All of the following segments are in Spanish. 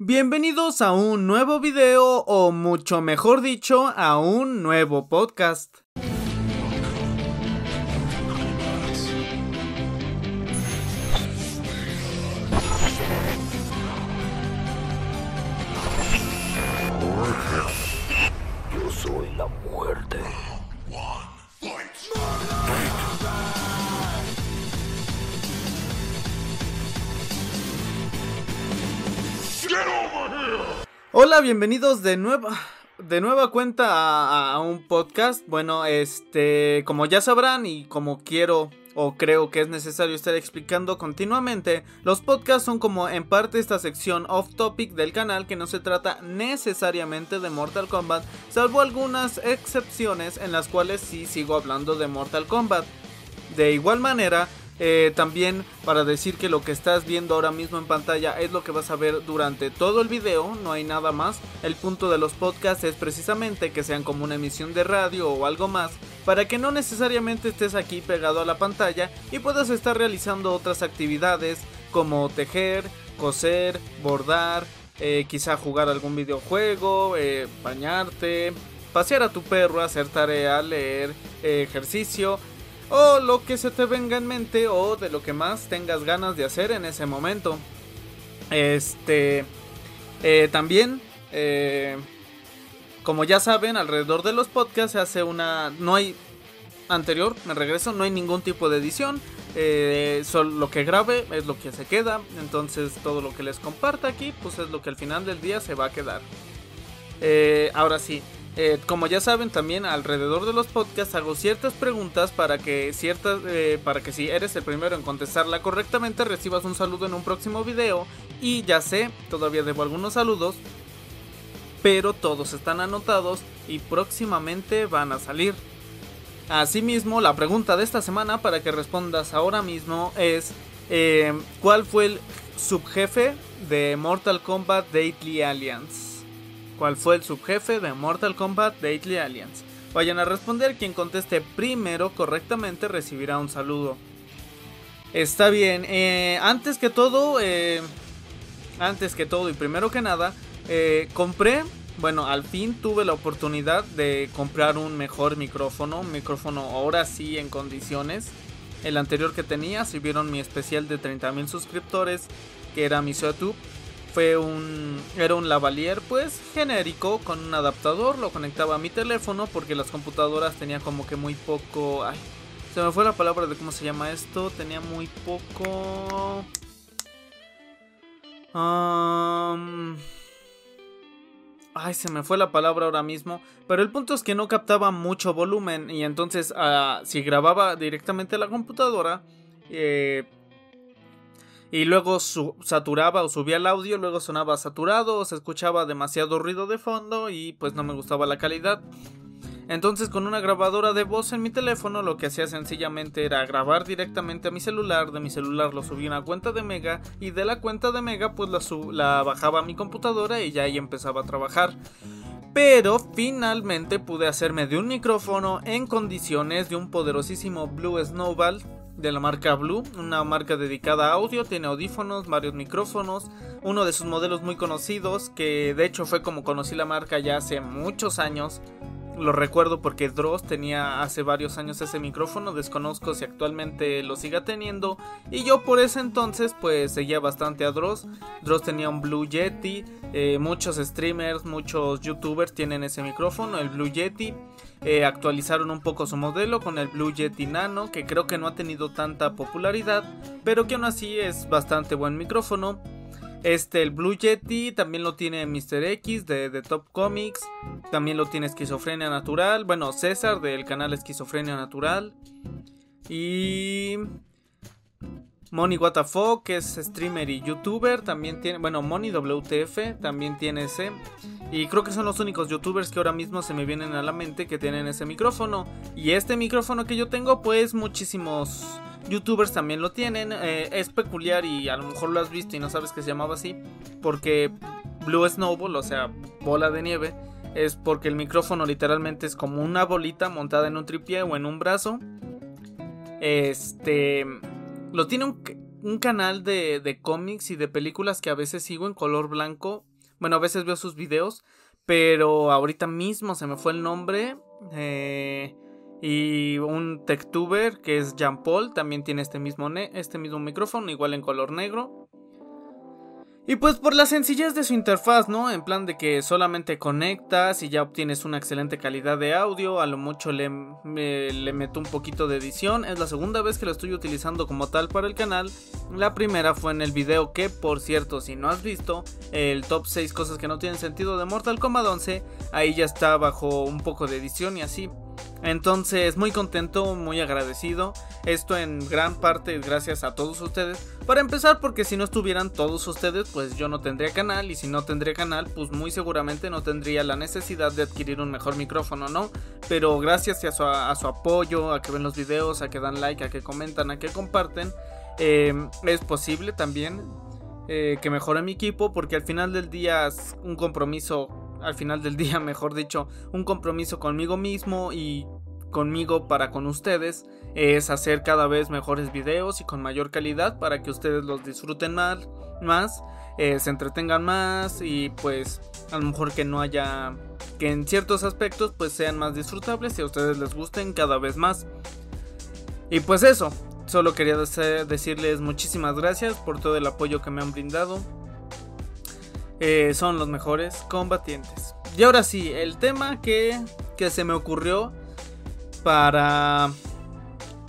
Bienvenidos a un nuevo video o mucho mejor dicho a un nuevo podcast. Bienvenidos de nueva de nueva cuenta a, a un podcast. Bueno, este, como ya sabrán y como quiero o creo que es necesario estar explicando continuamente, los podcasts son como en parte esta sección off topic del canal que no se trata necesariamente de Mortal Kombat, salvo algunas excepciones en las cuales sí sigo hablando de Mortal Kombat. De igual manera, eh, también para decir que lo que estás viendo ahora mismo en pantalla es lo que vas a ver durante todo el video, no hay nada más. El punto de los podcasts es precisamente que sean como una emisión de radio o algo más, para que no necesariamente estés aquí pegado a la pantalla y puedas estar realizando otras actividades como tejer, coser, bordar, eh, quizá jugar algún videojuego, eh, bañarte, pasear a tu perro, hacer tarea, leer, ejercicio o lo que se te venga en mente o de lo que más tengas ganas de hacer en ese momento. Este, eh, también, eh, como ya saben, alrededor de los podcasts se hace una, no hay anterior, me regreso, no hay ningún tipo de edición. Eh, solo lo que grabe es lo que se queda. Entonces todo lo que les comparta aquí, pues es lo que al final del día se va a quedar. Eh, ahora sí, eh, como ya saben, también alrededor de los podcasts hago ciertas preguntas para que ciertas, eh, para que si eres el primero en contestarla correctamente recibas un saludo en un próximo video. Y ya sé, todavía debo algunos saludos, pero todos están anotados y próximamente van a salir. Asimismo, la pregunta de esta semana para que respondas ahora mismo es eh, ¿cuál fue el subjefe de Mortal Kombat Deadly Alliance? Cuál fue el subjefe de Mortal Kombat Deadly Alliance. Vayan a responder, quien conteste primero correctamente recibirá un saludo. Está bien, eh, antes que todo, eh, antes que todo y primero que nada, eh, compré, bueno, al fin tuve la oportunidad de comprar un mejor micrófono, un micrófono ahora sí en condiciones. El anterior que tenía, si vieron mi especial de 30.000 suscriptores, que era mi YouTube fue un era un lavalier pues genérico con un adaptador lo conectaba a mi teléfono porque las computadoras tenía como que muy poco ay, se me fue la palabra de cómo se llama esto tenía muy poco ay se me fue la palabra ahora mismo pero el punto es que no captaba mucho volumen y entonces uh, si grababa directamente a la computadora eh, y luego su saturaba o subía el audio, luego sonaba saturado o se escuchaba demasiado ruido de fondo y pues no me gustaba la calidad. Entonces con una grabadora de voz en mi teléfono lo que hacía sencillamente era grabar directamente a mi celular, de mi celular lo subía a una cuenta de Mega y de la cuenta de Mega pues la, la bajaba a mi computadora y ya ahí empezaba a trabajar. Pero finalmente pude hacerme de un micrófono en condiciones de un poderosísimo Blue Snowball de la marca Blue, una marca dedicada a audio, tiene audífonos, varios micrófonos, uno de sus modelos muy conocidos, que de hecho fue como conocí la marca ya hace muchos años. Lo recuerdo porque Dross tenía hace varios años ese micrófono, desconozco si actualmente lo siga teniendo. Y yo por ese entonces pues seguía bastante a Dross. Dross tenía un Blue Yeti, eh, muchos streamers, muchos youtubers tienen ese micrófono, el Blue Yeti. Eh, actualizaron un poco su modelo con el Blue Yeti Nano, que creo que no ha tenido tanta popularidad, pero que aún así es bastante buen micrófono. Este, el Blue Yeti también lo tiene Mr. X de, de, Top Comics. También lo tiene Esquizofrenia Natural. Bueno, César del canal Esquizofrenia Natural. Y. Money WTF, que es streamer y youtuber, también tiene, bueno, Money WTF también tiene ese. Y creo que son los únicos youtubers que ahora mismo se me vienen a la mente que tienen ese micrófono. Y este micrófono que yo tengo, pues muchísimos youtubers también lo tienen. Eh, es peculiar y a lo mejor lo has visto y no sabes que se llamaba así. Porque Blue Snowball, o sea, bola de nieve, es porque el micrófono literalmente es como una bolita montada en un tripié o en un brazo. Este lo tiene un, un canal de, de, cómics y de películas que a veces sigo en color blanco. Bueno, a veces veo sus videos, pero ahorita mismo se me fue el nombre. Eh, y un techtuber que es Jean Paul también tiene este mismo, este mismo micrófono, igual en color negro. Y pues por la sencillez de su interfaz, ¿no? En plan de que solamente conectas y ya obtienes una excelente calidad de audio, a lo mucho le, le, meto un poquito de edición. Es la segunda vez que lo estoy utilizando como tal para el canal. La primera fue en el video que, por cierto, si no has visto, el top 6 cosas que no tienen sentido de Mortal Kombat 11, ahí ya está bajo un poco de edición y así. Entonces, muy contento, muy agradecido. Esto en gran parte gracias a todos ustedes. Para empezar, porque si no estuvieran todos ustedes, pues yo no tendría canal. Y si no tendría canal, pues muy seguramente no tendría la necesidad de adquirir un mejor micrófono, ¿no? Pero gracias a su, apoyo, a que ven los videos, a que dan like, a que comentan, a que comparten, eh, es posible también eh, que mejore mi equipo. Porque al final del día es un compromiso al final del día, mejor dicho, un compromiso conmigo mismo y conmigo para con ustedes es hacer cada vez mejores videos y con mayor calidad para que ustedes los disfruten más, más eh, se entretengan más y pues a lo mejor que no haya que en ciertos aspectos pues sean más disfrutables y a ustedes les gusten cada vez más. Y pues eso solo quería decirles muchísimas gracias por todo el apoyo que me han brindado eh, son los mejores combatientes. Y ahora sí, el tema que, que se me ocurrió para,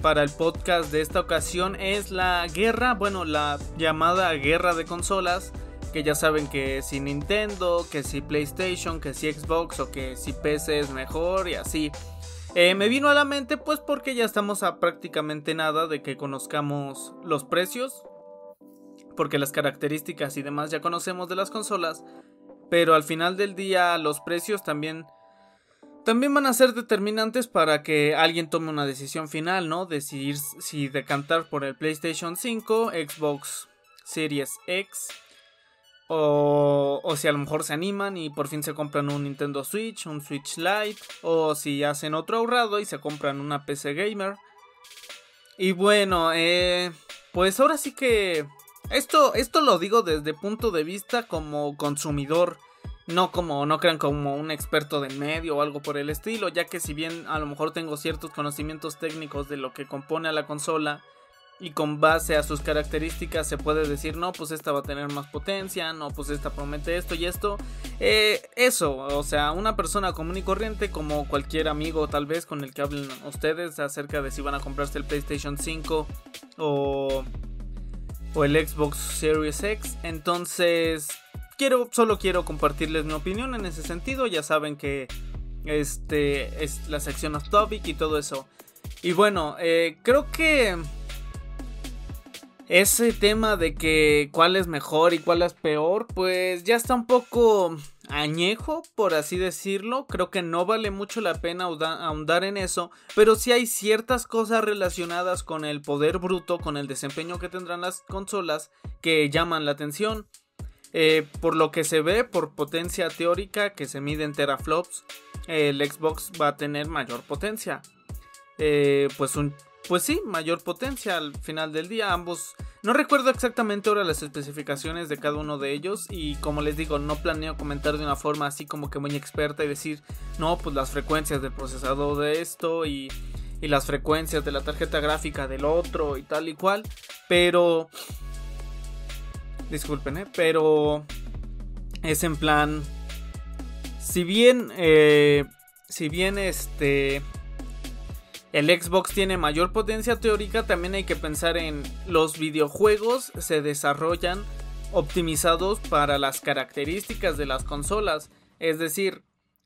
para el podcast de esta ocasión es la guerra, bueno, la llamada guerra de consolas. Que ya saben que si Nintendo, que si PlayStation, que si Xbox o que si PC es mejor y así. Eh, me vino a la mente pues porque ya estamos a prácticamente nada de que conozcamos los precios porque las características y demás ya conocemos de las consolas, pero al final del día los precios también también van a ser determinantes para que alguien tome una decisión final, ¿no? Decidir si decantar por el PlayStation 5, Xbox Series X o, o, si a lo mejor se animan y por fin se compran un Nintendo Switch, un Switch Lite, o si hacen otro ahorrado y se compran una PC Gamer. Y bueno, eh, pues ahora sí que esto, esto lo digo desde punto de vista como consumidor. No como, no crean como un experto de medio o algo por el estilo, ya que si bien a lo mejor tengo ciertos conocimientos técnicos de lo que compone a la consola y con base a sus características se puede decir, no, pues esta va a tener más potencia, no, pues esta promete esto y esto. Eh, eso, o sea, una persona común y corriente como cualquier amigo tal vez con el que hablen ustedes acerca de si van a comprarse el PlayStation 5 o o el Xbox Series X. Entonces, quiero, solo quiero compartirles mi opinión en ese sentido. Ya saben que este es la sección of topic y todo eso. Y bueno, eh, creo que ese tema de que cuál es mejor y cuál es peor, pues ya está un poco añejo, por así decirlo. Creo que no vale mucho la pena ahondar en eso, pero sí hay ciertas cosas relacionadas con el poder bruto, con el desempeño que tendrán las consolas que llaman la atención. Eh, por lo que se ve, por potencia teórica que se mide en teraflops, el Xbox va a tener mayor potencia. Eh, pues un pues sí, mayor potencia al final del día. Ambos, no recuerdo exactamente ahora las especificaciones de cada uno de ellos y como les digo, no planeo comentar de una forma así como que muy experta y decir, no, pues las frecuencias del procesador de esto y, y las frecuencias de la tarjeta gráfica del otro y tal y cual. Pero... Disculpen, ¿eh? Pero... Es en plan... Si bien... Eh, si bien este el Xbox tiene mayor potencia teórica, también hay que pensar en los videojuegos se desarrollan optimizados para las características de las consolas. Es decir,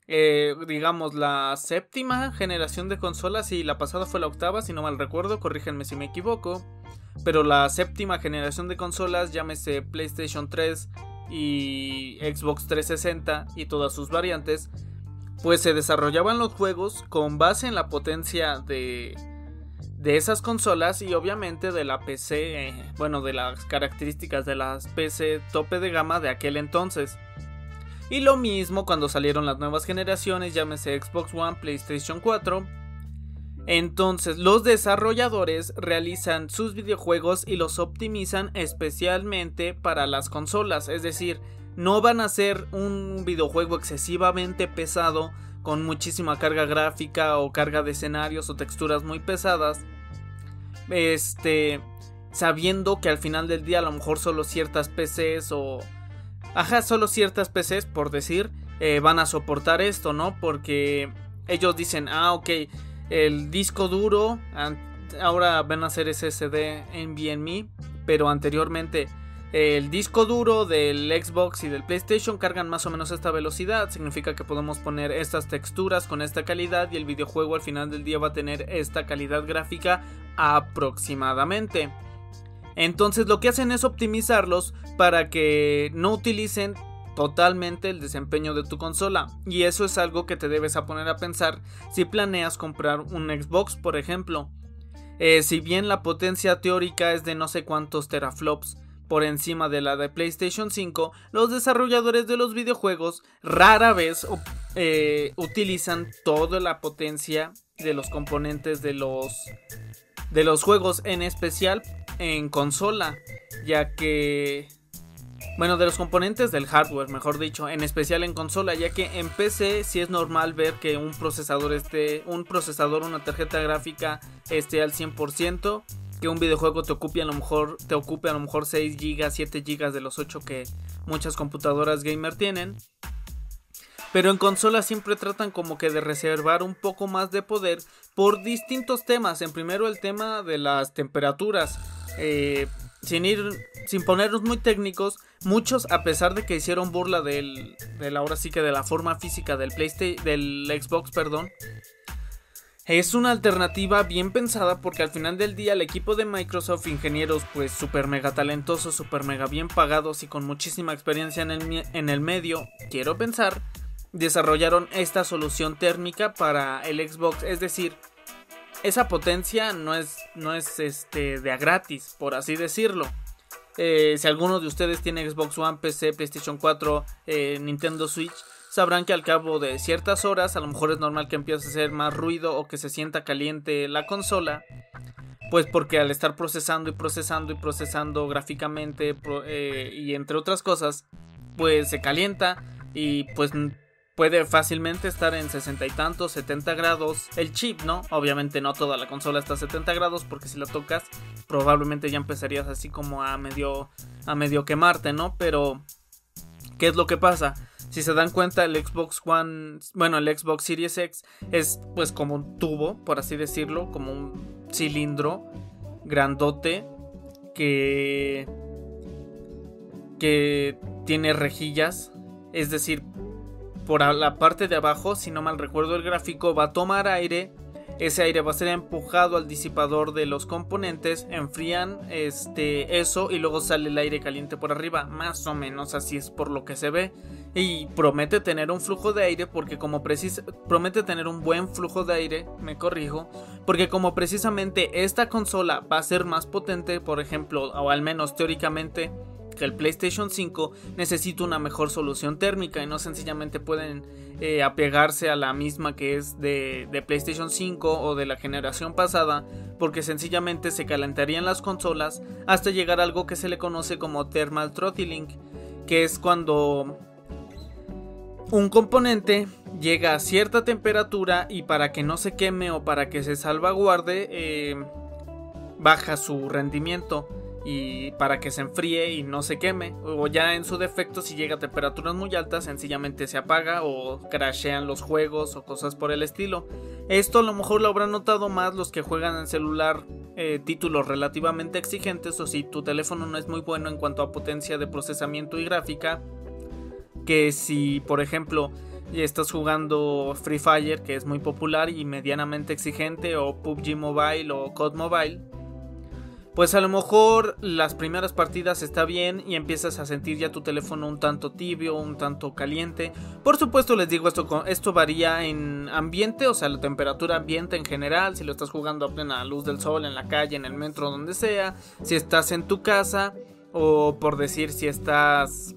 eh, digamos la séptima generación de consolas y la pasada fue la octava, si no mal recuerdo, corrígenme si me equivoco. Pero la séptima generación de consolas, llámese PlayStation 3 y Xbox 360 y todas sus variantes, pues se desarrollaban los juegos con base en la potencia de, de esas consolas y obviamente de la PC, bueno, de las características de las PC tope de gama de aquel entonces. Y lo mismo cuando salieron las nuevas generaciones, llámese Xbox One, PlayStation 4. Entonces los desarrolladores realizan sus videojuegos y los optimizan especialmente para las consolas, es decir, no van a ser un videojuego excesivamente pesado con muchísima carga gráfica o carga de escenarios o texturas muy pesadas. Este, sabiendo que al final del día a lo mejor solo ciertas PCs o ajá, solo ciertas PCs por decir eh, van a soportar esto, ¿no? Porque ellos dicen, ah, ok, el disco duro ahora van a ser SSD NVMe, pero anteriormente el disco duro del Xbox y del PlayStation cargan más o menos esta velocidad. Significa que podemos poner estas texturas con esta calidad y el videojuego al final del día va a tener esta calidad gráfica aproximadamente. Entonces lo que hacen es optimizarlos para que no utilicen totalmente el desempeño de tu consola. Y eso es algo que te debes a poner a pensar si planeas comprar un Xbox, por ejemplo. Eh, si bien la potencia teórica es de no sé cuántos teraflops por encima de la de PlayStation 5, los desarrolladores de los videojuegos rara vez eh, utilizan toda la potencia de los componentes de los de los juegos, en especial en consola, ya que bueno, de los componentes del hardware, mejor dicho, en especial en consola, ya que en PC sí es normal ver que un procesador esté, un procesador, una tarjeta gráfica esté al 100%, que un videojuego te ocupe a lo mejor te ocupe a lo mejor 6 GB, 7 GB de los 8 que muchas computadoras gamer tienen. Pero en consola siempre tratan como que de reservar un poco más de poder por distintos temas. En primero el tema de las temperaturas. Eh, sin ir, sin ponernos muy técnicos, muchos, a pesar de que hicieron burla del, del ahora sí que de la forma física del PlayStation, del Xbox, perdón, es una alternativa bien pensada porque al final del día el equipo de Microsoft, ingenieros pues super mega talentosos, super mega bien pagados y con muchísima experiencia en el, en el medio, quiero pensar, desarrollaron esta solución térmica para el Xbox, es decir, esa potencia no es, no es este, de a gratis, por así decirlo. Eh, si alguno de ustedes tiene Xbox One, PC, PlayStation 4, eh, Nintendo Switch, sabrán que al cabo de ciertas horas, a lo mejor es normal que empiece a hacer más ruido o que se sienta caliente la consola. Pues porque al estar procesando y procesando y procesando gráficamente eh, y entre otras cosas, pues se calienta y pues puede fácilmente estar en 60 y tantos, 70 grados el chip, ¿no? Obviamente no toda la consola está a 70 grados porque si la tocas probablemente ya empezarías así como a medio a medio quemarte, ¿no? Pero ¿qué es lo que pasa? Si se dan cuenta el Xbox One, bueno, el Xbox Series X es pues como un tubo, por así decirlo, como un cilindro grandote que que tiene rejillas, es decir, por la parte de abajo, si no mal recuerdo el gráfico, va a tomar aire. Ese aire va a ser empujado al disipador de los componentes, enfrían este, eso y luego sale el aire caliente por arriba. Más o menos así es por lo que se ve. Y promete tener un flujo de aire porque como precisa, promete tener un buen flujo de aire, me corrijo, porque como precisamente esta consola va a ser más potente, por ejemplo, o al menos teóricamente, que el PlayStation 5 necesita una mejor solución térmica y no sencillamente pueden eh, apegarse a la misma que es de, PlayStation 5 o de la generación pasada porque sencillamente se calentarían las consolas hasta llegar a algo que se le conoce como thermal throttling que es cuando un componente llega a cierta temperatura y para que no se queme o para que se salvaguarde eh, baja su rendimiento y para que se enfríe y no se queme. O ya en su defecto si llega a temperaturas muy altas sencillamente se apaga o crashean los juegos o cosas por el estilo. Esto a lo mejor lo habrán notado más los que juegan en celular eh, títulos relativamente exigentes o si tu teléfono no es muy bueno en cuanto a potencia de procesamiento y gráfica que si por ejemplo estás jugando Free Fire que es muy popular y medianamente exigente o PUBG Mobile o COD Mobile pues a lo mejor las primeras partidas está bien y empiezas a sentir ya tu teléfono un tanto tibio, un tanto caliente. Por supuesto les digo esto, esto varía en ambiente, o sea la temperatura ambiente en general, si lo estás jugando a plena luz del sol, en la calle, en el metro, donde sea, si estás en tu casa o por decir si estás...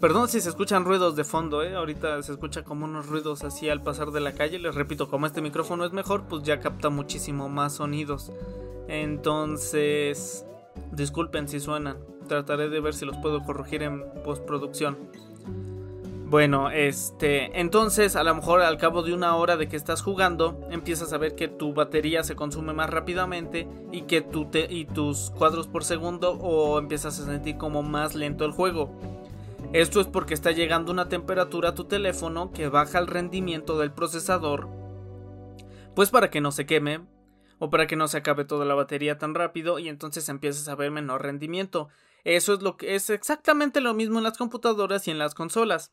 Perdón si se escuchan ruidos de fondo, ¿eh? ahorita se escucha como unos ruidos así al pasar de la calle. Les repito, como este micrófono es mejor, pues ya capta muchísimo más sonidos. Entonces, disculpen si suenan. trataré de ver si los puedo corregir en postproducción. Bueno, este, entonces a lo mejor al cabo de una hora de que estás jugando, empiezas a ver que tu batería se consume más rápidamente y que tu y tus cuadros por segundo o empiezas a sentir como más lento el juego. Esto es porque está llegando una temperatura a tu teléfono que baja el rendimiento del procesador, pues para que no se queme o para que no se acabe toda la batería tan rápido y entonces empiezas a ver menor rendimiento. Eso es lo que es exactamente lo mismo en las computadoras y en las consolas.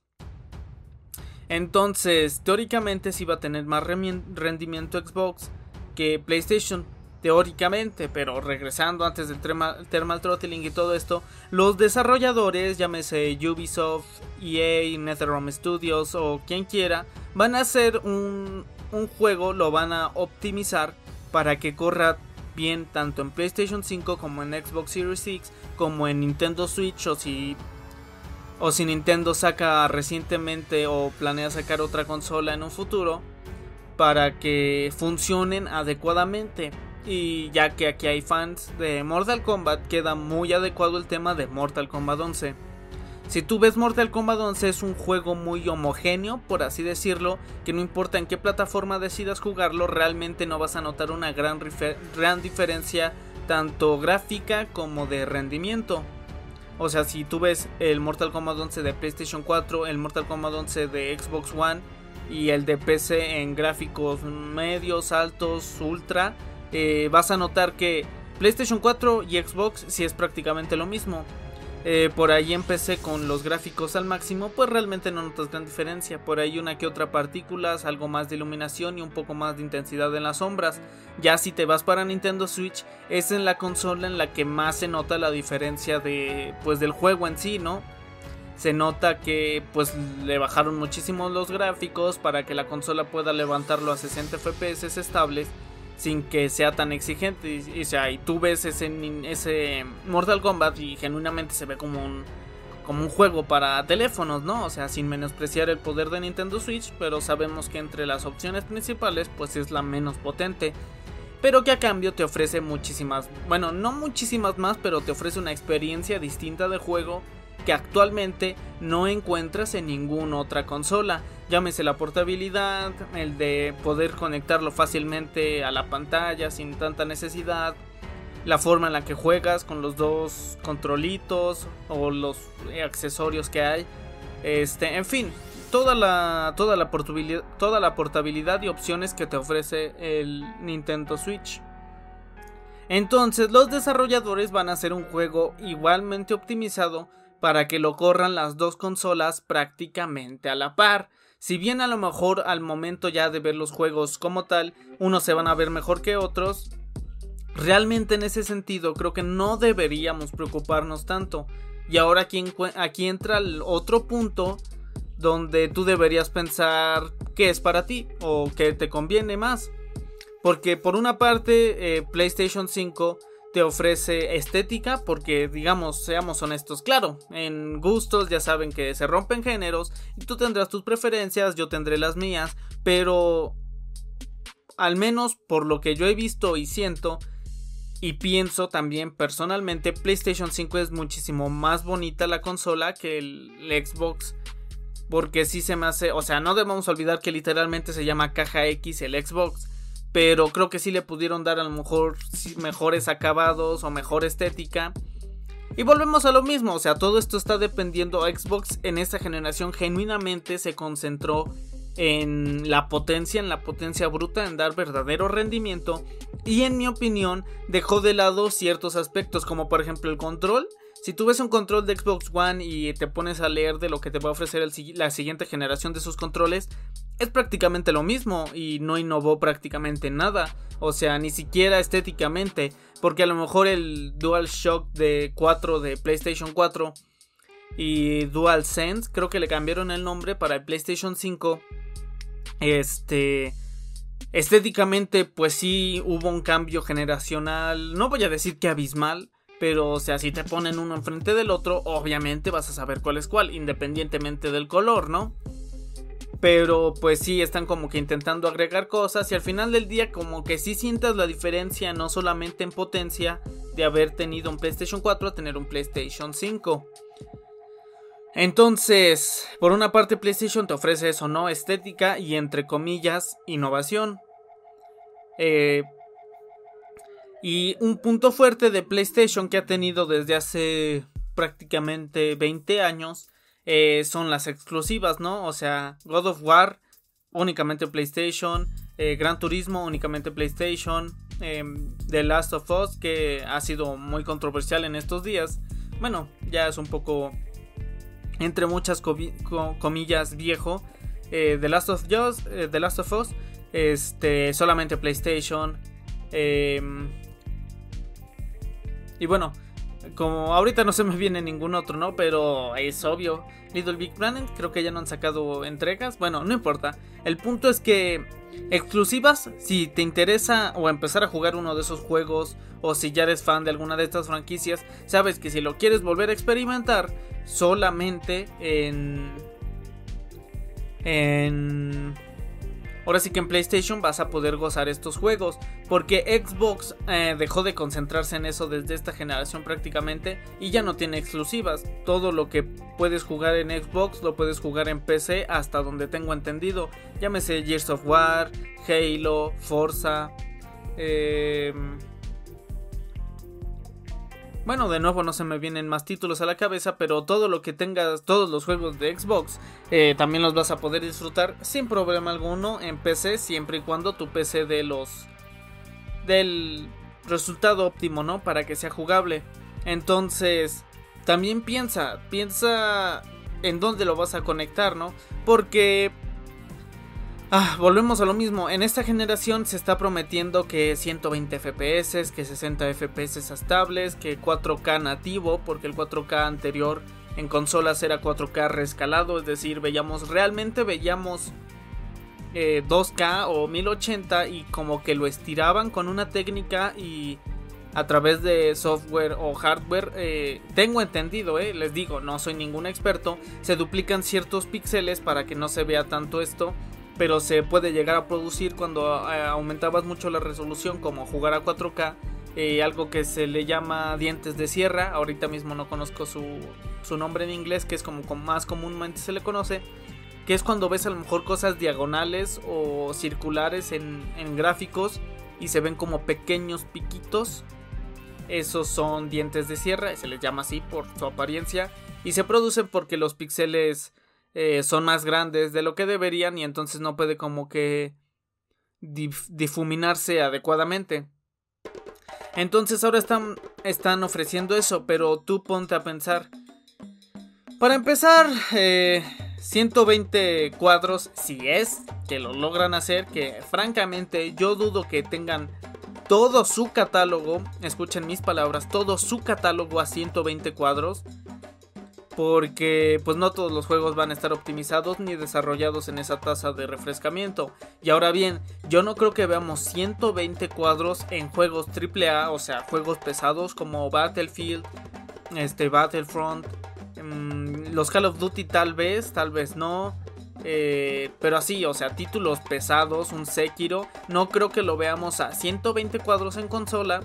Entonces, teóricamente sí va a tener más rendimiento Xbox que PlayStation. Teóricamente, pero regresando antes del thermal, throttling y todo esto, los desarrolladores, llámese Ubisoft, EA, NetherRealm Studios o quien quiera, van a hacer un juego, lo van a optimizar para que corra bien tanto en PlayStation 5 como en Xbox Series X, como en Nintendo Switch o si o si Nintendo saca recientemente o planea sacar otra consola en un futuro para que funcionen adecuadamente. Y ya que aquí hay fans de Mortal Kombat, queda muy adecuado el tema de Mortal Kombat 11. Si tú ves Mortal Kombat 11 es un juego muy homogéneo, por así decirlo, que no importa en qué plataforma decidas jugarlo, realmente no vas a notar una gran, gran diferencia tanto gráfica como de rendimiento. O sea, si tú ves el Mortal Kombat 11 de PlayStation 4, el Mortal Kombat 11 de Xbox One y el de PC en gráficos medios, altos, ultra, eh, vas a notar que PlayStation 4 y Xbox sí es prácticamente lo mismo. Eh, por ahí empecé con los gráficos al máximo, pues realmente no notas gran diferencia. Por ahí una que otra partículas, algo más de iluminación y un poco más de intensidad en las sombras. Ya si te vas para Nintendo Switch, es en la consola en la que más se nota la diferencia de pues del juego en sí, ¿no? Se nota que pues le bajaron muchísimo los gráficos para que la consola pueda levantarlo a 60 FPS estables sin que sea tan exigente. Y, sea, y tú ves ese, ese Mortal Kombat y genuinamente se ve como un, como un juego para teléfonos, ¿no? O sea, sin menospreciar el poder de Nintendo Switch, pero sabemos que entre las opciones principales, pues es la menos potente. Pero que a cambio te ofrece muchísimas, bueno, no muchísimas más, pero te ofrece una experiencia distinta de juego que actualmente no encuentras en ninguna otra consola. Llámese la portabilidad, el de poder conectarlo fácilmente a la pantalla sin tanta necesidad, la forma en la que juegas con los dos controlitos o los accesorios que hay. Este, en fin, toda la, toda la, portabilidad, toda la portabilidad y opciones que te ofrece el Nintendo Switch. Entonces los desarrolladores van a hacer un juego igualmente optimizado para que lo corran las dos consolas prácticamente a la par. Si bien a lo mejor al momento ya de ver los juegos como tal, unos se van a ver mejor que otros, realmente en ese sentido creo que no deberíamos preocuparnos tanto. Y ahora aquí, aquí entra el otro punto donde tú deberías pensar qué es para ti o qué te conviene más. Porque por una parte eh, PlayStation 5 te ofrece estética porque digamos seamos honestos claro en gustos ya saben que se rompen géneros y tú tendrás tus preferencias yo tendré las mías pero al menos por lo que yo he visto y siento y pienso también personalmente PlayStation 5 es muchísimo más bonita la consola que el, Xbox porque si se me hace o sea no debemos olvidar que literalmente se llama caja X el Xbox pero creo que sí le pudieron dar a lo mejor mejores acabados o mejor estética. Y volvemos a lo mismo, o sea, todo esto está dependiendo. Xbox en esta generación genuinamente se concentró en la potencia, en la potencia bruta, en dar verdadero rendimiento. Y en mi opinión dejó de lado ciertos aspectos, como por ejemplo el control. Si tú ves un control de Xbox One y te pones a leer de lo que te va a ofrecer la siguiente generación de sus controles, es prácticamente lo mismo y no innovó prácticamente nada. O sea, ni siquiera estéticamente. Porque a lo mejor el DualShock de 4 de PlayStation 4 y DualSense, creo que le cambiaron el nombre para el PlayStation 5. Este. Estéticamente, pues sí hubo un cambio generacional. No voy a decir que abismal. Pero, o sea, si te ponen uno enfrente del otro, obviamente vas a saber cuál es cuál, independientemente del color, ¿no? Pero pues sí, están como que intentando agregar cosas y al final del día como que sí sientas la diferencia no solamente en potencia de haber tenido un PlayStation 4 a tener un PlayStation 5. Entonces, por una parte PlayStation te ofrece eso, ¿no? Estética y entre comillas innovación. Eh, y un punto fuerte de PlayStation que ha tenido desde hace prácticamente 20 años eh, son las exclusivas, ¿no? O sea, God of War únicamente PlayStation, eh, Gran Turismo únicamente PlayStation, em, The Last of Us que ha sido muy controversial en estos días. Bueno, ya es un poco entre muchas comillas viejo. Eh, The Last of Us, The Last of Us, este, solamente PlayStation. Em, y bueno, como ahorita no se me viene ningún otro, ¿no? Pero es obvio. Little Big Planet, creo que ya no han sacado entregas. Bueno, no importa. El punto es que exclusivas, si te interesa o empezar a jugar uno de esos juegos, o si ya eres fan de alguna de estas franquicias, sabes que si lo quieres volver a experimentar, solamente en. En Ahora sí que en PlayStation vas a poder gozar estos juegos. Porque Xbox eh, dejó de concentrarse en eso desde esta generación prácticamente. Y ya no tiene exclusivas. Todo lo que puedes jugar en Xbox lo puedes jugar en PC hasta donde tengo entendido. Llámese Gears of War, Halo, Forza. Eh, bueno, de nuevo no se me vienen más títulos a la cabeza, pero todo lo que tengas, todos los juegos de Xbox, eh, también los vas a poder disfrutar sin problema alguno en PC, siempre y cuando tu PC dé los del resultado óptimo, ¿no? Para que sea jugable. Entonces, también piensa, piensa en dónde lo vas a conectar, ¿no? Porque Ah, volvemos a lo mismo. En esta generación se está prometiendo que 120 FPS, que 60 FPS estables, que 4K nativo, porque el 4K anterior en consolas era 4K rescalado, es decir, veíamos realmente veíamos 2K eh, o 1080 y como que lo estiraban con una técnica y a través de software o hardware, eh, tengo entendido, eh, les digo, no soy ningún experto, se duplican ciertos píxeles para que no se vea tanto esto pero se puede llegar a producir cuando eh, aumentabas mucho la resolución como jugar a 4K, eh, algo que se le llama dientes de sierra, ahorita mismo no conozco su, su nombre en inglés, que es como, más comúnmente se le conoce, que es cuando ves a lo mejor cosas diagonales o circulares en, en gráficos y se ven como pequeños piquitos. Esos son dientes de sierra, se les llama así por su apariencia. Y se producen porque los píxeles eh, son más grandes de lo que deberían y entonces no puede como que difuminarse adecuadamente. Entonces ahora están, están ofreciendo eso, pero tú ponte a pensar. Para empezar, 120 eh, cuadros, si es que lo logran hacer, que francamente yo dudo que tengan todo su catálogo, escuchen mis palabras, todo su catálogo a 120 cuadros porque pues no todos los juegos van a estar optimizados ni desarrollados en esa tasa de refrescamiento. Y ahora bien, yo no creo que veamos 120 cuadros en juegos AAA, o sea, juegos pesados como Battlefield, este Battlefront, mm, los Call of Duty tal vez, tal vez no. Eh, pero así, o sea, títulos pesados, un Sekiro, no creo que lo veamos a 120 cuadros en consola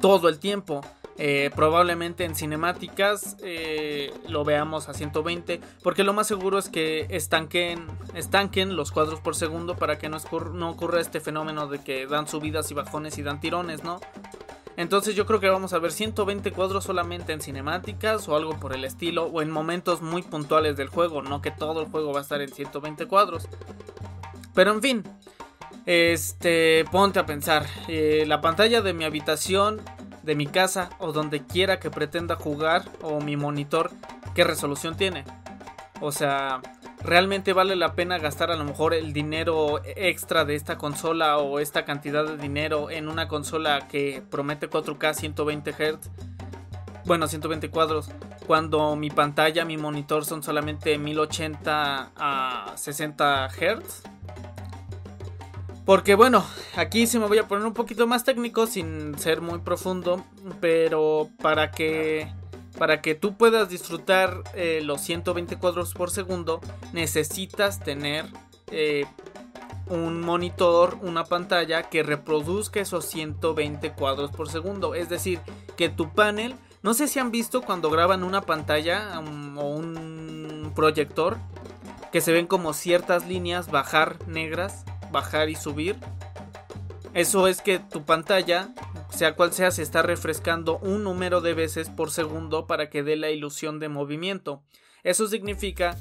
todo el tiempo. Eh, probablemente en cinemáticas eh, lo veamos a 120 porque lo más seguro es que estanquen, estanquen los cuadros por segundo para que no, no ocurra este fenómeno de que dan subidas y bajones y dan tirones, ¿no? Entonces yo creo que vamos a ver 120 cuadros solamente en cinemáticas o algo por el estilo o en momentos muy puntuales del juego, no que todo el juego va a estar en 120 cuadros. Pero en fin, este, ponte a pensar, eh, la pantalla de mi habitación de mi casa o donde quiera que pretenda jugar o mi monitor, ¿qué resolución tiene? O sea, ¿realmente vale la pena gastar a lo mejor el dinero extra de esta consola o esta cantidad de dinero en una consola que promete 4K 120 Hz? Bueno, 120 cuadros. Cuando mi pantalla, mi monitor son solamente 1080 a 60 Hz. Porque bueno, aquí sí me voy a poner un poquito más técnico sin ser muy profundo, pero para que para que tú puedas disfrutar eh, los 120 cuadros por segundo, necesitas tener eh, un monitor, una pantalla que reproduzca esos 120 cuadros por segundo. Es decir, que tu panel, no sé si han visto cuando graban una pantalla um, o un proyector, que se ven como ciertas líneas bajar negras, bajar y subir. Eso es que tu pantalla, sea cual sea, se está refrescando un número de veces por segundo para que dé la ilusión de movimiento. Eso significa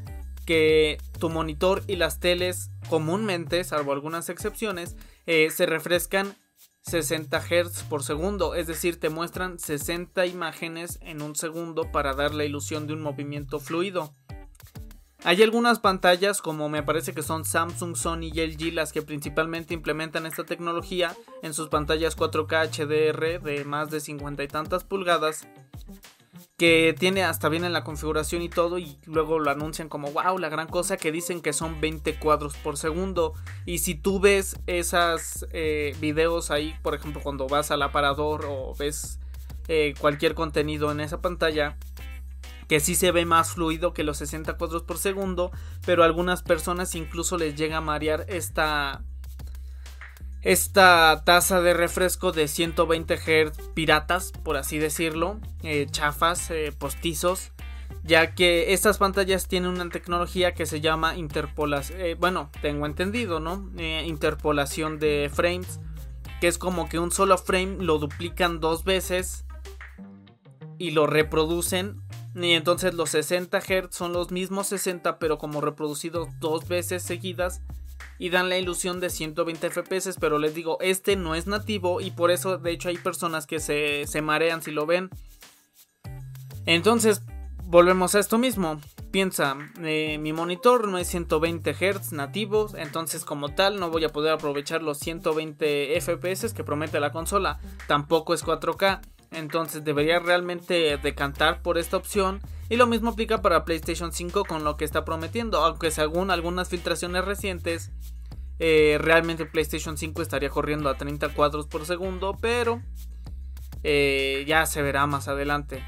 que tu monitor y las teles comúnmente, salvo algunas excepciones, eh, se refrescan 60 Hz por segundo, es decir, te muestran 60 imágenes en un segundo para dar la ilusión de un movimiento fluido. Hay algunas pantallas como me parece que son Samsung, Sony y LG las que principalmente implementan esta tecnología en sus pantallas 4K HDR de más de 50 y tantas pulgadas que tiene hasta bien en la configuración y todo y luego lo anuncian como wow la gran cosa que dicen que son 20 cuadros por segundo. Y si tú ves esas eh, videos ahí por ejemplo cuando vas al aparador o ves eh, cualquier contenido en esa pantalla que sí se ve más fluido que los 60 cuadros por segundo pero a algunas personas incluso les llega a marear esta esta tasa de refresco de 120 Hz piratas, por así decirlo, eh, chafas, eh, postizos, ya que estas pantallas tienen una tecnología que se llama interpolación, eh, bueno, tengo entendido, ¿no? interpolación de frames, que es como que un solo frame lo duplican dos veces y lo reproducen. Y entonces los 60 Hz son los mismos 60, pero como reproducidos dos veces seguidas y dan la ilusión de 120 FPS, pero les digo, este no es nativo y por eso de hecho hay personas que se, marean si lo ven. Entonces, volvemos a esto mismo. Piensa, eh, mi monitor no es 120 Hz nativos, entonces como tal no voy a poder aprovechar los 120 FPS que promete la consola. Tampoco es 4K, entonces debería realmente decantar por esta opción. Y lo mismo aplica para PlayStation 5 con lo que está prometiendo, aunque según algunas filtraciones recientes eh, realmente PlayStation 5 estaría corriendo a 30 cuadros por segundo, pero eh, ya se verá más adelante.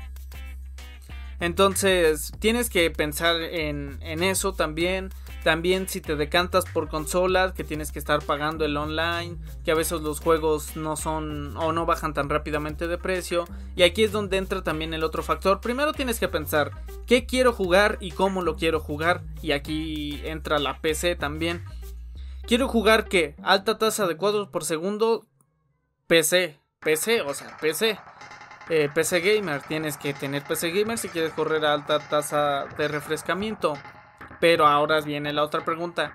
Entonces tienes que pensar en, eso también. También si te decantas por consolas, que tienes que estar pagando el online, que a veces los juegos no son o no bajan tan rápidamente de precio. Y aquí es donde entra también el otro factor. Primero tienes que pensar qué quiero jugar y cómo lo quiero jugar. Y aquí entra la PC también. Quiero jugar que alta tasa de cuadros por segundo PC, PC, o sea, PC. Eh, PC gamer, tienes que tener PC gamer si quieres correr a alta tasa de refrescamiento. Pero ahora viene la otra pregunta.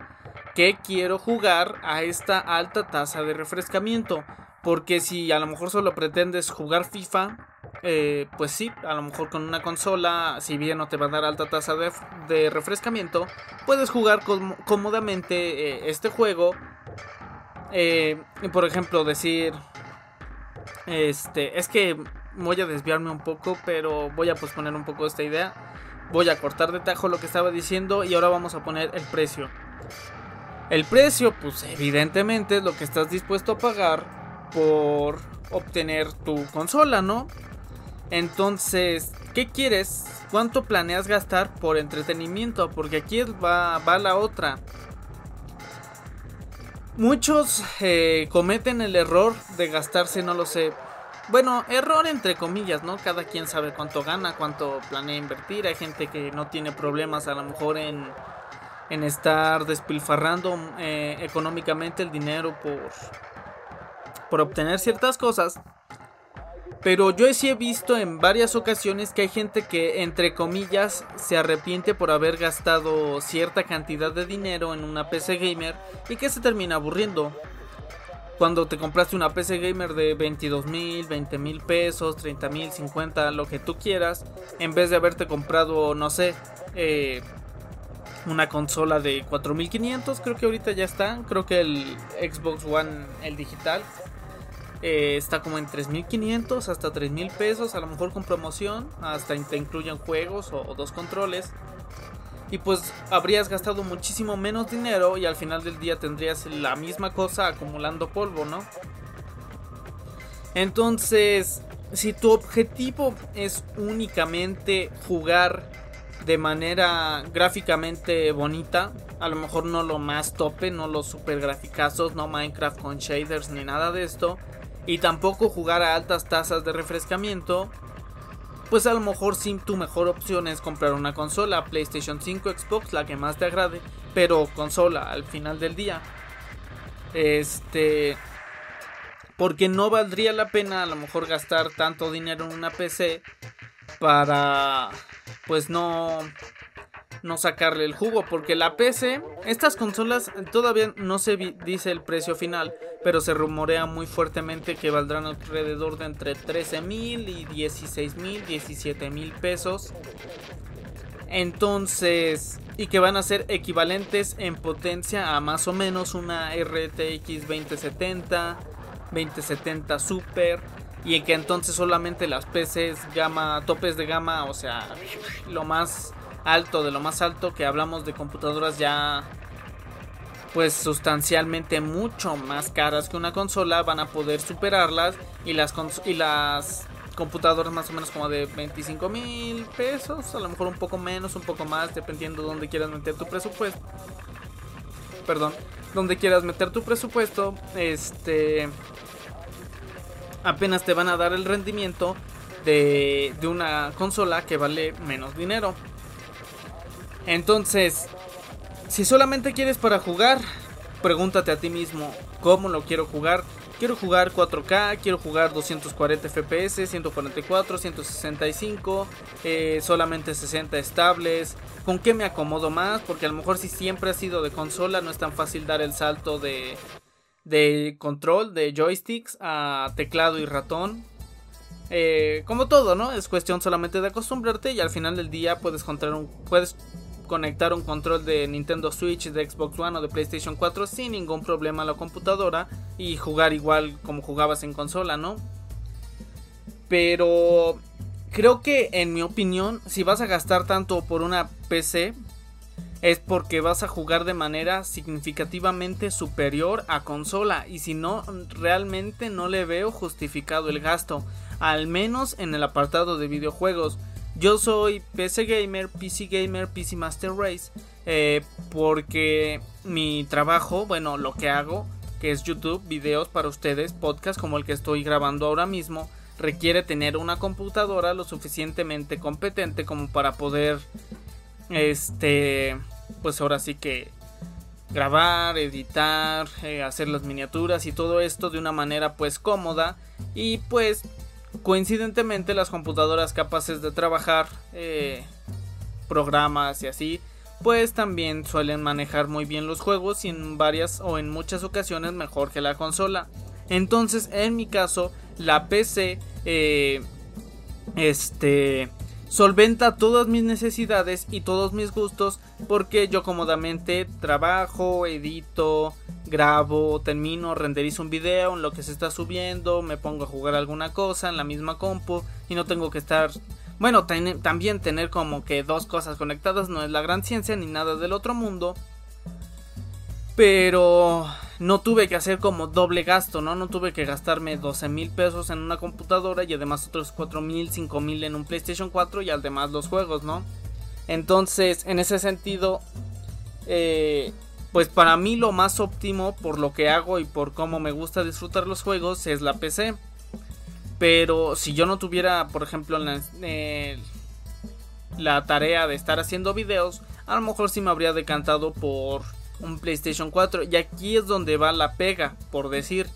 ¿Qué quiero jugar a esta alta tasa de refrescamiento? Porque si a lo mejor solo pretendes jugar FIFA, eh, pues sí, a lo mejor con una consola, si bien no te va a dar alta tasa de, refrescamiento, puedes jugar cómodamente eh, este juego. Eh, por ejemplo, decir, este, es que voy a desviarme un poco, pero voy a posponer un poco esta idea. Voy a cortar de tajo lo que estaba diciendo y ahora vamos a poner el precio. El precio, pues evidentemente es lo que estás dispuesto a pagar por obtener tu consola, ¿no? Entonces, ¿qué quieres? ¿Cuánto planeas gastar por entretenimiento? Porque aquí va, va la otra. Muchos eh, cometen el error de gastarse, no lo sé. Bueno, error entre comillas, ¿no? Cada quien sabe cuánto gana, cuánto planea invertir. Hay gente que no tiene problemas a lo mejor en, en estar despilfarrando eh, económicamente el dinero por, por obtener ciertas cosas. Pero yo sí he visto en varias ocasiones que hay gente que, entre comillas, se arrepiente por haber gastado cierta cantidad de dinero en una PC gamer y que se termina aburriendo. Cuando te compraste una PC gamer de 22 mil, 20 mil pesos, 30 mil, 50, lo que tú quieras, en vez de haberte comprado, no sé, eh, una consola de 4500, creo que ahorita ya está, creo que el Xbox One, el digital, eh, está como en 3.500 hasta 3.000 pesos, a lo mejor con promoción, hasta te incluyen juegos o, dos controles. Y pues habrías gastado muchísimo menos dinero y al final del día tendrías la misma cosa acumulando polvo, ¿no? Entonces, si tu objetivo es únicamente jugar de manera gráficamente bonita, a lo mejor no lo más tope, no los super graficazos, no Minecraft con shaders ni nada de esto, y tampoco jugar a altas tasas de refrescamiento, pues a lo mejor sí tu mejor opción es comprar una consola, PlayStation 5, Xbox, la que más te agrade, pero consola al final del día. Este porque no valdría la pena a lo mejor gastar tanto dinero en una PC para pues no no sacarle el jugo porque la PC estas consolas todavía no se dice el precio final pero se rumorea muy fuertemente que valdrán alrededor de entre 13 mil y 16 mil 17 mil pesos. Entonces y que van a ser equivalentes en potencia a más o menos una RTX 2070 2070 Super y en que entonces solamente las PCs gama topes de gama, o sea, lo más alto de lo más alto que hablamos de computadoras ya pues sustancialmente mucho más caras que una consola van a poder superarlas y las y las computadoras más o menos como de 25 mil pesos, a lo mejor un poco menos, un poco más, dependiendo de dónde quieras meter tu presupuesto. Perdón, donde quieras meter tu presupuesto, este apenas te van a dar el rendimiento de, de una consola que vale menos dinero. Entonces, si solamente quieres para jugar, pregúntate a ti mismo, ¿cómo lo quiero jugar? Quiero jugar 4K, quiero jugar 240 FPS, 144, 165, eh, solamente 60 estables. ¿Con qué me acomodo más? Porque a lo mejor si siempre has sido de consola no es tan fácil dar el salto de, de control de joysticks a teclado y ratón. Eh, como todo, ¿no? Es cuestión solamente de acostumbrarte y al final del día puedes, encontrar un, puedes conectar un control de Nintendo Switch, de Xbox One o de PlayStation 4 sin ningún problema a la computadora y jugar igual como jugabas en consola, ¿no? Pero creo que en mi opinión, si vas a gastar tanto por una PC, es porque vas a jugar de manera significativamente superior a consola y si no realmente no le veo justificado el gasto, al menos en el apartado de videojuegos. Yo soy PC Gamer, PC Gamer, PC Master Race eh, porque mi trabajo, bueno, lo que hago, que es YouTube, videos para ustedes, podcast como el que estoy grabando ahora mismo, requiere tener una computadora lo suficientemente competente como para poder este, pues ahora sí que grabar, editar, eh, hacer las miniaturas y todo esto de una manera pues cómoda y pues coincidentemente las computadoras capaces de trabajar eh, programas y así pues también suelen manejar muy bien los juegos y en varias o en muchas ocasiones mejor que la consola. Entonces en mi caso la PC eh, este solventa todas mis necesidades y todos mis gustos porque yo cómodamente trabajo, edito, grabo, termino, renderizo un video en lo que se está subiendo, me pongo a jugar alguna cosa en la misma compu y no tengo que estar... Bueno, también tener como que dos cosas conectadas no es la gran ciencia ni nada del otro mundo. Pero no tuve que hacer como doble gasto, ¿no? No tuve que gastarme 12 mil pesos en una computadora y además otros 4 mil, 5 mil en un PlayStation 4 y además los juegos, ¿no? Entonces, en ese sentido, eh, pues para mí lo más óptimo por lo que hago y por cómo me gusta disfrutar los juegos es la PC. Pero si yo no tuviera, por ejemplo, la, eh, la tarea de estar haciendo videos, a lo mejor sí me habría decantado por un PlayStation 4. Y aquí es donde va la pega, por decir.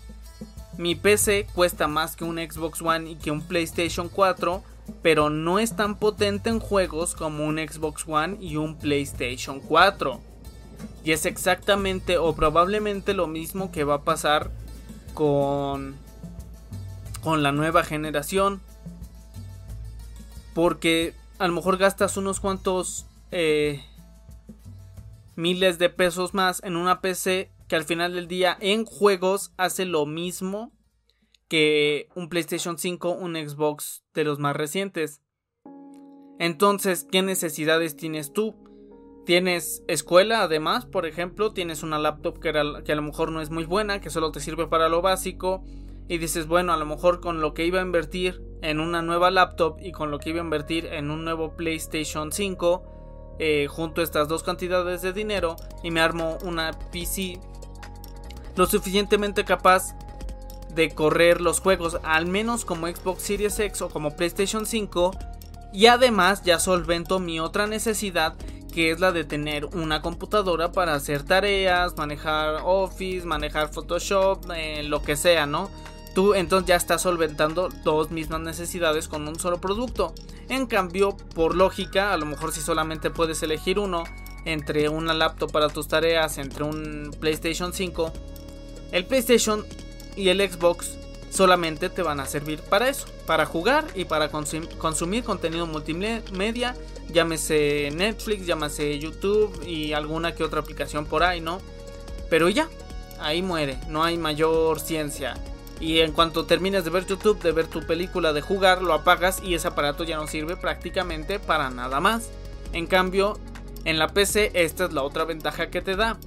Mi PC cuesta más que un Xbox One y que un PlayStation 4, pero no es tan potente en juegos como un Xbox One y un PlayStation 4. Y es exactamente o probablemente lo mismo que va a pasar con con la nueva generación. Porque a lo mejor gastas unos cuantos eh, miles de pesos más en una PC que al final del día en juegos hace lo mismo que un PlayStation 5, un Xbox de los más recientes. Entonces, ¿qué necesidades tienes tú? Tienes escuela, además, por ejemplo, tienes una laptop que, a lo mejor no es muy buena, que solo te sirve para lo básico. y dices, bueno, a lo mejor con lo que iba a invertir en una nueva laptop y con lo que iba a invertir en un nuevo PlayStation 5, eh, junto a estas dos cantidades de dinero y me armo una PC lo suficientemente capaz de correr los juegos, al menos como Xbox Series X o como PlayStation 5, y además ya solvento mi otra necesidad que es la de tener una computadora para hacer tareas, manejar Office, manejar Photoshop, eh, lo que sea, ¿no? Tú entonces ya estás solventando dos mismas necesidades con un solo producto. En cambio, por lógica, a lo mejor si solamente puedes elegir uno entre una laptop para tus tareas, entre un PlayStation 5, el PlayStation y el Xbox solamente te van a servir para eso, para jugar y para consumir contenido multimedia, llámese Netflix, llámese YouTube y alguna que otra aplicación por ahí, ¿no? Pero ya, ahí muere, no hay mayor ciencia. Y en cuanto termines de ver YouTube, de ver tu película, de jugar, lo apagas y ese aparato ya no sirve prácticamente para nada más. En cambio, en la PC esta es la otra ventaja que te da.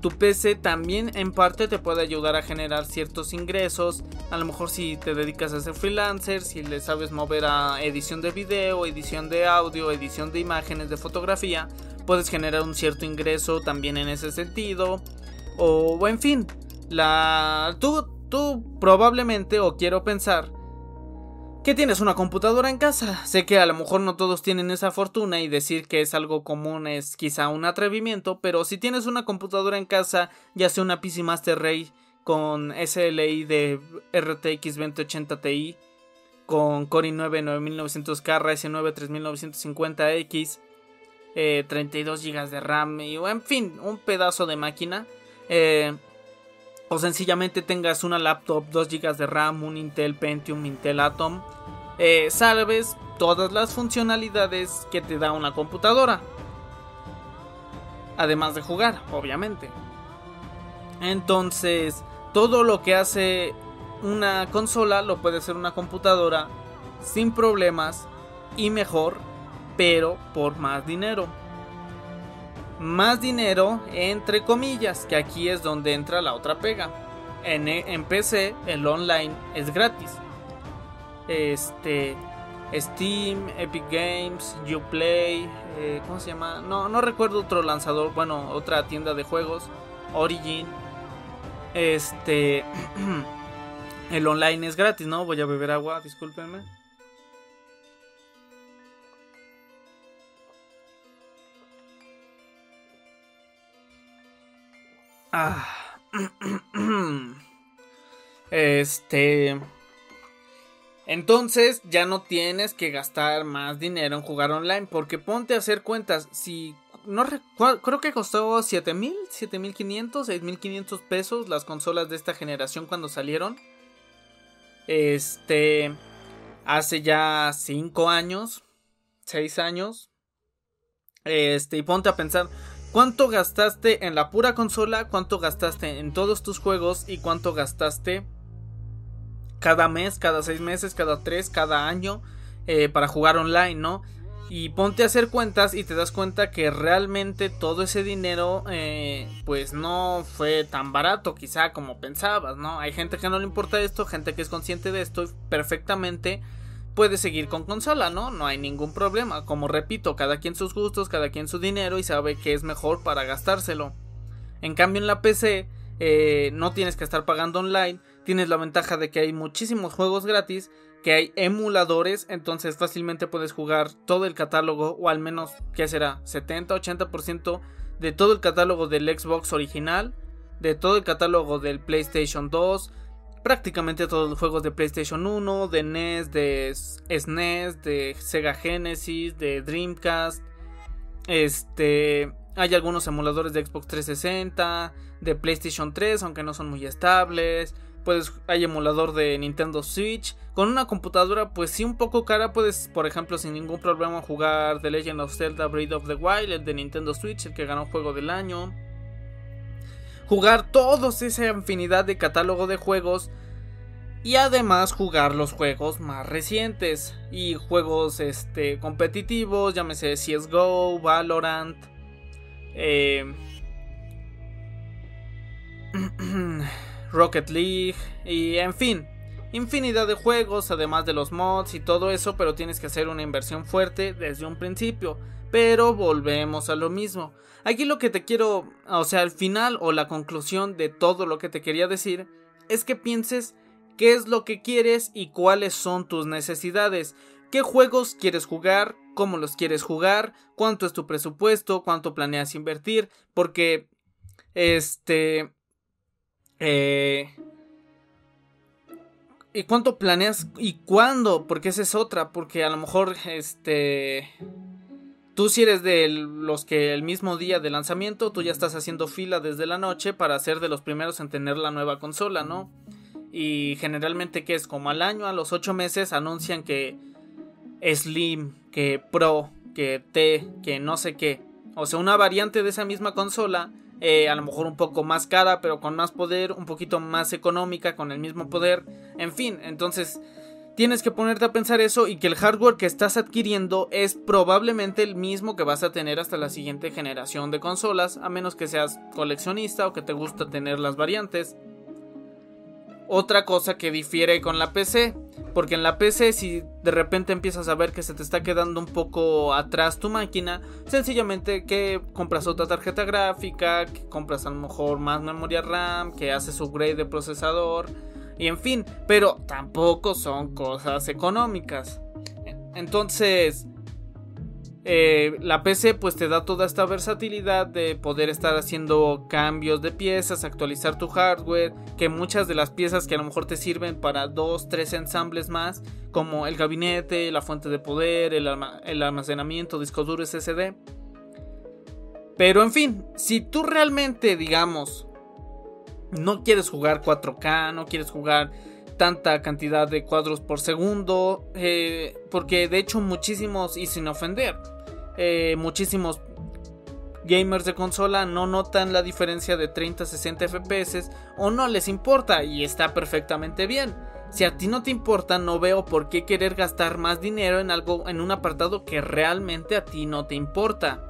Tu PC también en parte te puede ayudar a generar ciertos ingresos. A lo mejor si te dedicas a ser freelancer, si le sabes mover a edición de video, edición de audio, edición de imágenes, de fotografía, puedes generar un cierto ingreso también en ese sentido. O en fin, la tú tú probablemente o quiero pensar que tienes una computadora en casa. Sé que a lo mejor no todos tienen esa fortuna y decir que es algo común es quizá un atrevimiento, pero si tienes una computadora en casa, ya sea una PC Master Race con SLI de RTX 2080 Ti, con Core i9 9900K, RS9 3950X, 32 GB de RAM y en fin, un pedazo de máquina. Eh, o sencillamente tengas una laptop, 2 GB de RAM, un Intel Pentium, Intel Atom, eh, salves todas las funcionalidades que te da una computadora. Además de jugar, obviamente. Entonces, todo lo que hace una consola lo puede hacer una computadora sin problemas y mejor, pero por más dinero más dinero, entre comillas, que aquí es donde entra la otra pega. En, en PC, el online es gratis. Este. Steam, Epic Games, Uplay, eh, ¿cómo se llama? No, no recuerdo otro lanzador, bueno, otra tienda de juegos, Origin. Este, el online es gratis, ¿no? Voy a beber agua, discúlpenme. Ah. Este. Entonces ya no tienes que gastar más dinero en jugar online. Porque ponte a hacer cuentas. Si. No creo que costó 7000, 7500, 6500 pesos las consolas de esta generación cuando salieron. Este. Hace ya 5 años. 6 años. Este. Y ponte a pensar. ¿Cuánto gastaste en la pura consola? ¿Cuánto gastaste en todos tus juegos? ¿Y cuánto gastaste cada mes, cada seis meses, cada tres, cada año eh, para jugar online, ¿no? Y ponte a hacer cuentas y te das cuenta que realmente todo ese dinero eh, pues no fue tan barato quizá como pensabas, ¿no? Hay gente que no le importa esto, gente que es consciente de esto perfectamente puede seguir con consola, ¿no? No hay ningún problema. Como repito, cada quien sus gustos, cada quien su dinero y sabe que es mejor para gastárselo. En cambio en la PC eh, no tienes que estar pagando online, tienes la ventaja de que hay muchísimos juegos gratis, que hay emuladores, entonces fácilmente puedes jugar todo el catálogo o al menos, ¿qué será? 70-80% de todo el catálogo del Xbox original, de todo el catálogo del PlayStation 2, prácticamente todos los juegos de PlayStation 1, de NES, de SNES, de Sega Genesis, de Dreamcast. Este, hay algunos emuladores de Xbox 360, de PlayStation 3, aunque no son muy estables. Puedes, hay emulador de Nintendo Switch. Con una computadora, pues sí, un poco cara, puedes, por ejemplo, sin ningún problema jugar The Legend of Zelda Breath of the Wild, el de Nintendo Switch, el que ganó juego del año jugar todos esa infinidad de catálogo de juegos y además jugar los juegos más recientes y juegos este, competitivos, llámese CSGO, Valorant, eh, Rocket League y en fin, infinidad de juegos, además de los mods y todo eso, pero tienes que hacer una inversión fuerte desde un principio. Pero volvemos a lo mismo. Aquí lo que te quiero, o sea, al final o la conclusión de todo lo que te quería decir, es que pienses qué es lo que quieres y cuáles son tus necesidades. ¿Qué juegos quieres jugar? ¿Cómo los quieres jugar? ¿Cuánto es tu presupuesto? ¿Cuánto planeas invertir? Porque, este... Eh, ¿Y cuánto planeas y cuándo? Porque esa es otra, porque a lo mejor este tú si eres de los que el mismo día de lanzamiento tú ya estás haciendo fila desde la noche para ser de los primeros en tener la nueva consola, ¿no? Y generalmente que es como al año, a los ocho meses anuncian que Slim, que Pro, que T, que no sé qué. O sea, una variante de esa misma consola eh, a lo mejor un poco más cara, pero con más poder, un poquito más económica, con el mismo poder, en fin, entonces tienes que ponerte a pensar eso y que el hardware que estás adquiriendo es probablemente el mismo que vas a tener hasta la siguiente generación de consolas, a menos que seas coleccionista o que te gusta tener las variantes. Otra cosa que difiere con la PC, porque en la PC si de repente empiezas a ver que se te está quedando un poco atrás tu máquina, sencillamente que compras otra tarjeta gráfica, que compras a lo mejor más memoria RAM, que haces upgrade de procesador, y en fin, pero tampoco son cosas económicas. Entonces, eh, la PC pues te da toda esta versatilidad de poder estar haciendo cambios de piezas, actualizar tu hardware, que muchas de las piezas que a lo mejor te sirven para dos, tres ensambles más, como el gabinete, la fuente de poder, el, el almacenamiento, disco duro SSD. Pero en fin, si tú realmente, digamos, no quieres jugar 4K, no quieres jugar tanta cantidad de cuadros por segundo, eh, porque de hecho muchísimos, y sin ofender, eh, muchísimos gamers de consola no notan la diferencia de 30 a 60 FPS o no les importa y está perfectamente bien. Si a ti no te importa, no veo por qué querer gastar más dinero en algo en un apartado que realmente a ti no te importa.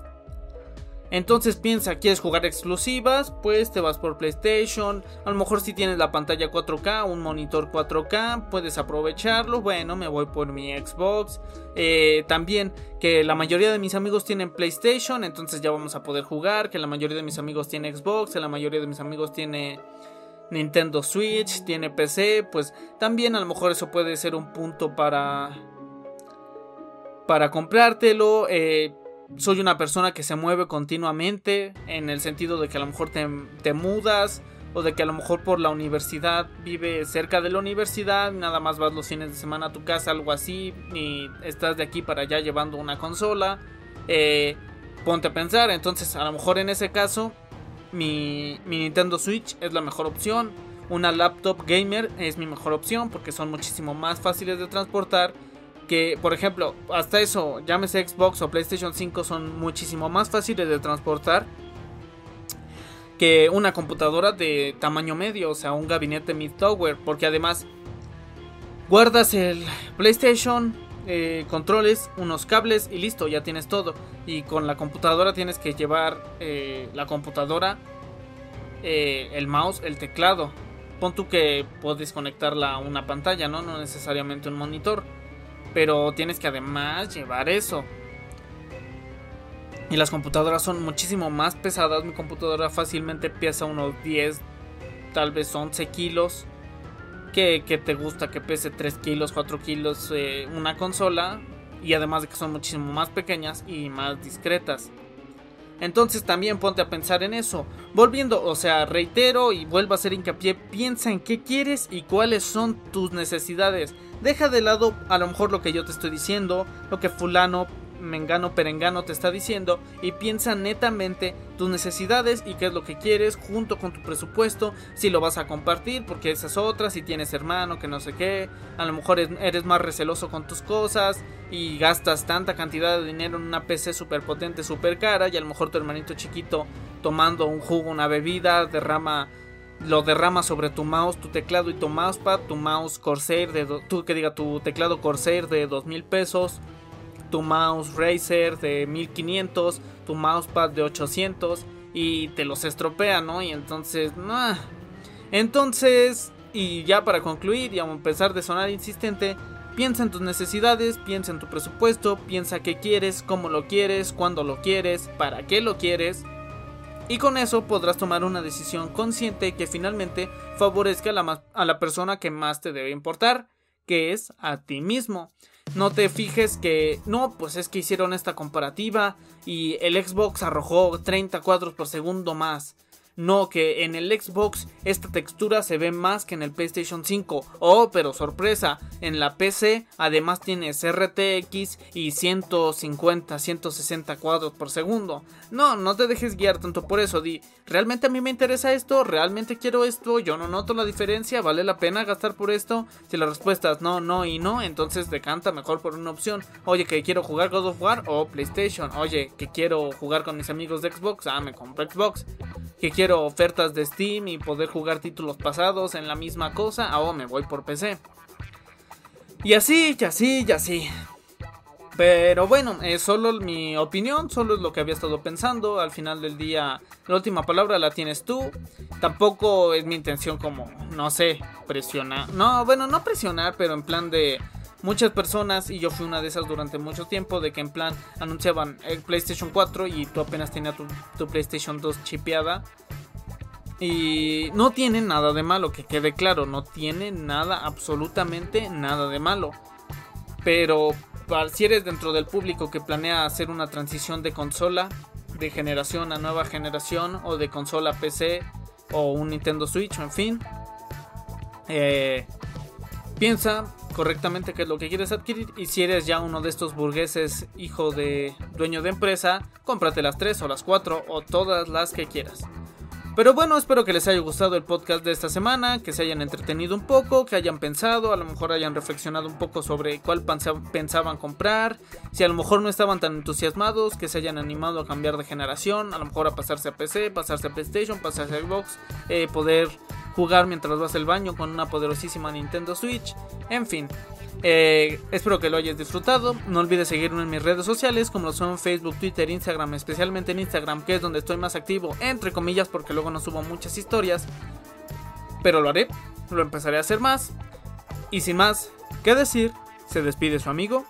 Entonces piensa, ¿quieres jugar exclusivas? Pues te vas por PlayStation. A lo mejor si tienes la pantalla 4K, un monitor 4K, puedes aprovecharlo. Bueno, me voy por mi Xbox. Eh, también que la mayoría de mis amigos tienen PlayStation, entonces ya vamos a poder jugar. Que la mayoría de mis amigos tiene Xbox, que la mayoría de mis amigos tiene Nintendo Switch, tiene PC. Pues también a lo mejor eso puede ser un punto para... Para comprártelo. Eh, soy una persona que se mueve continuamente en el sentido de que a lo mejor te, mudas o de que a lo mejor por la universidad vive cerca de la universidad, nada más vas los fines de semana a tu casa, algo así, y estás de aquí para allá llevando una consola. Eh, ponte a pensar, entonces a lo mejor en ese caso mi, mi Nintendo Switch es la mejor opción. Una laptop gamer es mi mejor opción porque son muchísimo más fáciles de transportar que, por ejemplo, hasta eso, llámese Xbox o PlayStation 5, son muchísimo más fáciles de transportar que una computadora de tamaño medio, o sea, un gabinete mid-tower, porque además guardas el PlayStation, eh, controles, unos cables y listo, ya tienes todo. Y con la computadora tienes que llevar eh, la computadora, eh, el mouse, el teclado. Pon tú que puedes conectarla a una pantalla, ¿no? No necesariamente un monitor. Pero tienes que además llevar eso. Y las computadoras son muchísimo más pesadas. Mi computadora fácilmente pesa unos 10, tal vez 11 kilos. Que, te gusta que pese 3 kilos, 4 kilos eh, una consola. Y además de que son muchísimo más pequeñas y más discretas. Entonces también ponte a pensar en eso. Volviendo, o sea, reitero y vuelvo a hacer hincapié, piensa en qué quieres y cuáles son tus necesidades. Deja de lado a lo mejor lo que yo te estoy diciendo, lo que fulano, mengano, perengano te está diciendo y piensa netamente tus necesidades y qué es lo que quieres junto con tu presupuesto, si lo vas a compartir, porque esas otras, si tienes hermano, que no sé qué, a lo mejor eres más receloso con tus cosas y gastas tanta cantidad de dinero en una PC super potente, super cara y a lo mejor tu hermanito chiquito tomando un jugo, una bebida, derrama lo derrama sobre tu mouse, tu teclado y tu mousepad, tu mouse Corsair de tu que diga tu teclado Corsair de dos mil pesos, tu mouse Razer de 1500, tu mousepad de 800 y te los estropea, ¿no? Y entonces, no. Entonces, Y ya para concluir y a empezar de sonar insistente, piensa en tus necesidades, piensa en tu presupuesto, piensa qué quieres, cómo lo quieres, cuándo lo quieres, para qué lo quieres. Y con eso podrás tomar una decisión consciente que finalmente favorezca a la, a la persona que más te debe importar, que es a ti mismo. No te fijes que no, pues es que hicieron esta comparativa y el Xbox arrojó 30 cuadros por segundo más. No, que en el Xbox esta textura se ve más que en el PlayStation 5. Oh, pero sorpresa, en la PC además tienes RTX y 150, 160 cuadros por segundo. No, no te dejes guiar tanto por eso. Di, ¿realmente a mí me interesa esto? ¿Realmente quiero esto? Yo no noto la diferencia. ¿Vale la pena gastar por esto? Si la respuesta es no, no y no, entonces decanta mejor por una opción. Oye, que quiero jugar God of War o PlayStation. Oye, que quiero jugar con mis amigos de Xbox. Ah, me compro Xbox. Que quiero ofertas de Steam y poder jugar títulos pasados en la misma cosa, o me voy por PC. Y así, y así, y así. Pero bueno, es solo mi opinión, solo es lo que había estado pensando. Al final del día, la última palabra la tienes tú. Tampoco es mi intención como, no sé, presionar. No, bueno, no presionar, pero en plan de muchas personas, y yo fui una de esas durante mucho tiempo, de que en plan anunciaban el PlayStation 4 y tú apenas tenías tu, PlayStation 2 chipeada. Y no tiene nada de malo, que quede claro, no tiene nada, absolutamente nada de malo. Pero si eres dentro del público que planea hacer una transición de consola, de generación a nueva generación, o de consola PC, o un Nintendo Switch, en fin, eh, piensa correctamente qué es lo que quieres adquirir y si eres ya uno de estos burgueses hijo de dueño de empresa, cómprate las 3 o las 4 o todas las que quieras. Pero bueno, espero que les haya gustado el podcast de esta semana, que se hayan entretenido un poco, que hayan pensado, a lo mejor hayan reflexionado un poco sobre cuál pensaban comprar, si a lo mejor no estaban tan entusiasmados, que se hayan animado a cambiar de generación, a lo mejor a pasarse a PC, pasarse a PlayStation, pasarse a Xbox, eh, poder jugar mientras vas al baño con una poderosísima Nintendo Switch, en fin. Eh, espero que lo hayas disfrutado. No olvides seguirme en mis redes sociales, como lo son Facebook, Twitter, Instagram, especialmente en Instagram, que es donde estoy más activo, entre comillas, porque luego no subo muchas historias. Pero lo haré, lo empezaré a hacer más. Y sin más que decir, se despide su amigo